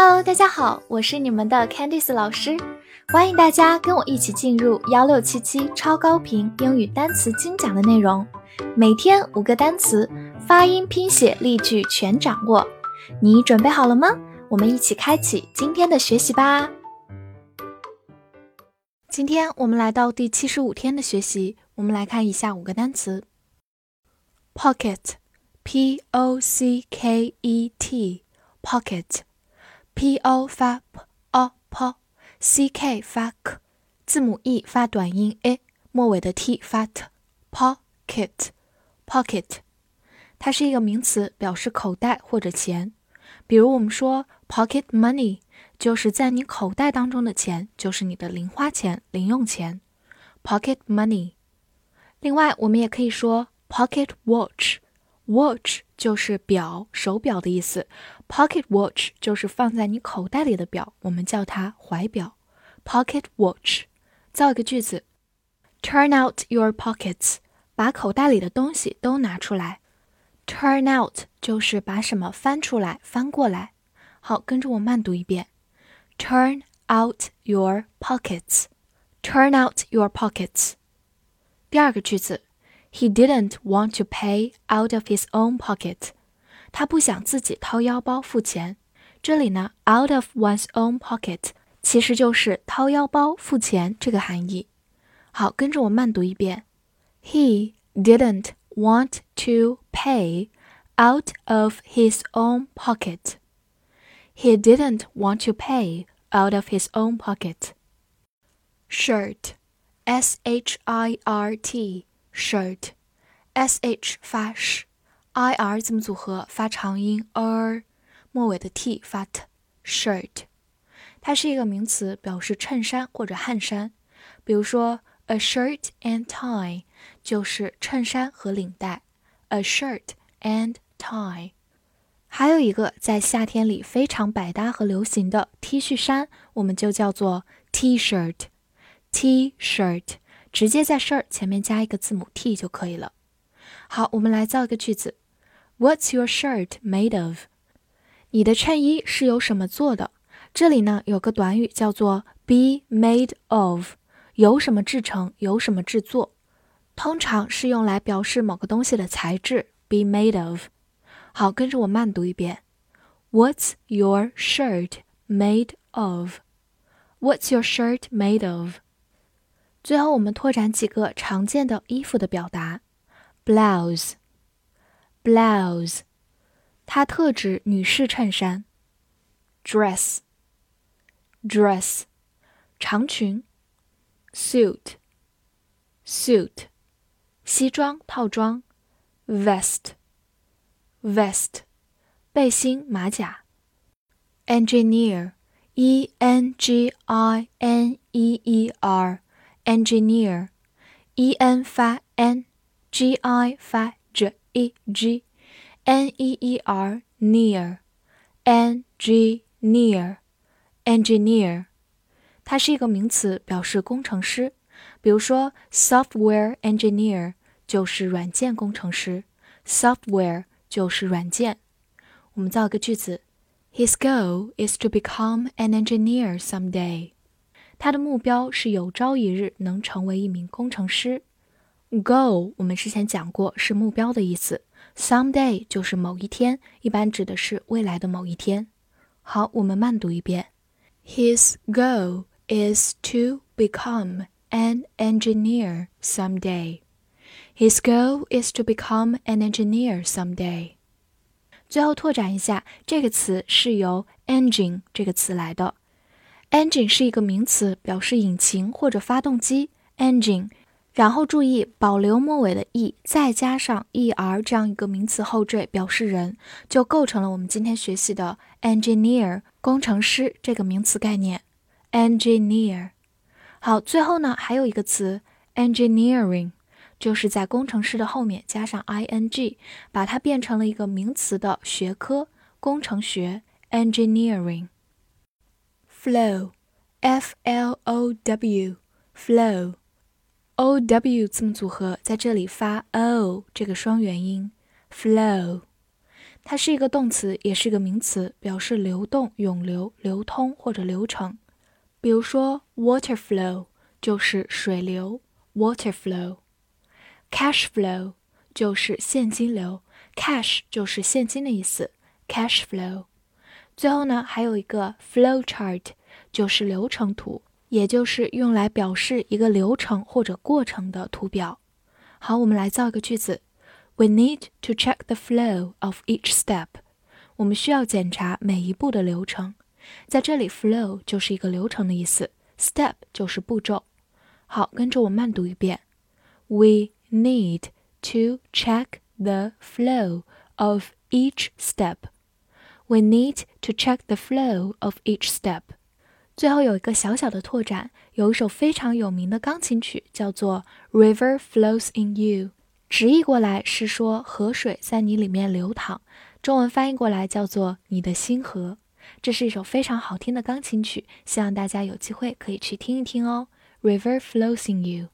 Hello，大家好，我是你们的 Candice 老师，欢迎大家跟我一起进入幺六七七超高频英语单词精讲的内容，每天五个单词，发音、拼写、例句全掌握，你准备好了吗？我们一起开启今天的学习吧。今天我们来到第七十五天的学习，我们来看以下五个单词：pocket，p o c k e t，pocket。P o 发 p o p，c k 发 k，字母 e 发短音 a，末尾的 t 发 t，pocket，pocket，它是一个名词，表示口袋或者钱。比如我们说 pocket money，就是在你口袋当中的钱，就是你的零花钱、零用钱，pocket money。另外，我们也可以说 pocket watch Watch。就是表、手表的意思，pocket watch 就是放在你口袋里的表，我们叫它怀表，pocket watch。造一个句子：Turn out your pockets，把口袋里的东西都拿出来。Turn out 就是把什么翻出来、翻过来。好，跟着我慢读一遍：Turn out your pockets。Turn out your pockets。第二个句子。He didn't want to pay out of his own pocket。他不想自己掏腰包付钱。这里呢，out of one's own pocket 其实就是掏腰包付钱这个含义。好，跟着我慢读一遍。He didn't want to pay out of his own pocket. He didn't want to pay out of his own pocket. Shirt, S H I R T shirt，s h 发 sh，i r 字母组合？发长音。Er，末尾的 t 发 t，shirt，它是一个名词，表示衬衫或者汗衫。比如说 a shirt and tie 就是衬衫和领带，a shirt and tie。还有一个在夏天里非常百搭和流行的 T 恤衫，我们就叫做 T-shirt，T-shirt。直接在 shirt 前面加一个字母 t 就可以了。好，我们来造一个句子：What's your shirt made of？你的衬衣是由什么做的？这里呢有个短语叫做 be made of，由什么制成，由什么制作，通常是用来表示某个东西的材质。be made of。好，跟着我慢读一遍：What's your shirt made of？What's your shirt made of？最后，我们拓展几个常见的衣服的表达：blouse，blouse，它特指女士衬衫；dress，dress，长裙；suit，suit，西装套装；vest，vest，背心马甲；engineer，e n g i n e e r。engineer，e n 发 n，g i 发 j e g，n e e r near，engineer，engineer，它是一个名词，表示工程师。比如说，software engineer 就是软件工程师，software 就是软件。我们造个句子：His goal is to become an engineer someday. 他的目标是有朝一日能成为一名工程师。Goal 我们之前讲过是目标的意思，someday 就是某一天，一般指的是未来的某一天。好，我们慢读一遍。His goal is to become an engineer someday. His goal is to become an engineer someday. 最后拓展一下，这个词是由 engine 这个词来的。Engine 是一个名词，表示引擎或者发动机。Engine，然后注意保留末尾的 e，再加上 er 这样一个名词后缀，表示人，就构成了我们今天学习的 engineer 工程师这个名词概念。Engineer，好，最后呢还有一个词 engineering，就是在工程师的后面加上 ing，把它变成了一个名词的学科，工程学 engineering。Flow, f l o w, flow, o w 字母组合在这里发 o 这个双元音，flow，它是一个动词，也是一个名词，表示流动、涌流、流通或者流程。比如说，water flow 就是水流，water flow。cash flow 就是现金流，cash 就是现金的意思，cash flow。最后呢，还有一个 flow chart，就是流程图，也就是用来表示一个流程或者过程的图表。好，我们来造一个句子。We need to check the flow of each step。我们需要检查每一步的流程。在这里，flow 就是一个流程的意思，step 就是步骤。好，跟着我慢读一遍。We need to check the flow of each step. We need to check the flow of each step. 最后有一个小小的拓展，有一首非常有名的钢琴曲，叫做《River Flows in You》。直译过来是说河水在你里面流淌，中文翻译过来叫做你的心河。这是一首非常好听的钢琴曲，希望大家有机会可以去听一听哦。River flows in you.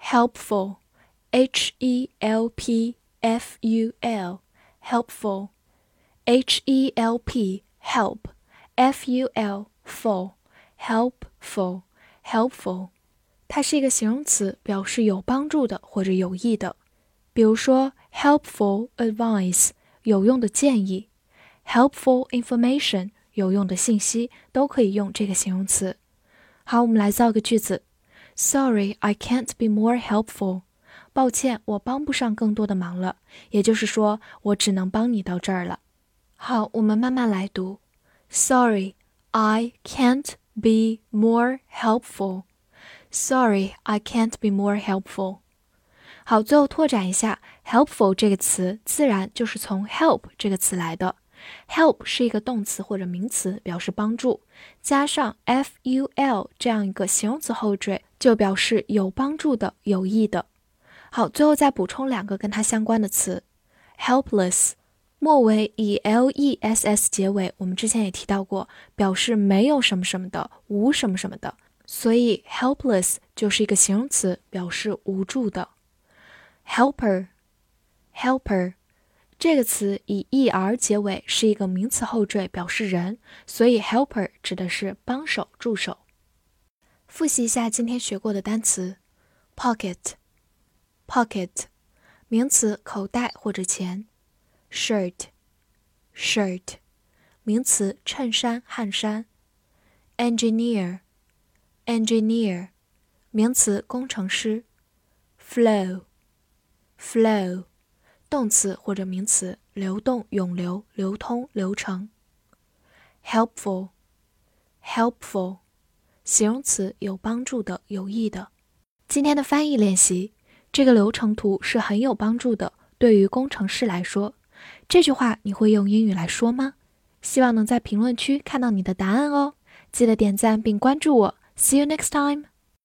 Helpful, H E L P F U L, helpful, H E L P help, F U L full, helpful, helpful. 它是一个形容词，表示有帮助的或者有益的。比如说，helpful advice 有用的建议，helpful information 有用的信息，都可以用这个形容词。好，我们来造个句子：Sorry, I can't be more helpful。抱歉，我帮不上更多的忙了。也就是说，我只能帮你到这儿了。 好，我们慢慢来读：Sorry, I can't be more helpful。Sorry, I can't be more helpful. 好，最后拓展一下，helpful 这个词自然就是从 help 这个词来的。help 是一个动词或者名词，表示帮助，加上 f u l 这样一个形容词后缀，就表示有帮助的、有益的。好，最后再补充两个跟它相关的词，helpless，末尾以 l e s s 结尾，我们之前也提到过，表示没有什么什么的，无什么什么的。所以，helpless 就是一个形容词，表示无助的。helper，helper 这个词以 er 结尾，是一个名词后缀，表示人，所以 helper 指的是帮手、助手。复习一下今天学过的单词：pocket，pocket 名词，口袋或者钱；shirt，shirt 名词，衬衫、汗衫；engineer。engineer，名词，工程师。flow，flow，动词或者名词，流动、涌流、流通、流程。helpful，helpful，形容词，有帮助的、有益的。今天的翻译练习，这个流程图是很有帮助的，对于工程师来说。这句话你会用英语来说吗？希望能在评论区看到你的答案哦。记得点赞并关注我。See you next time.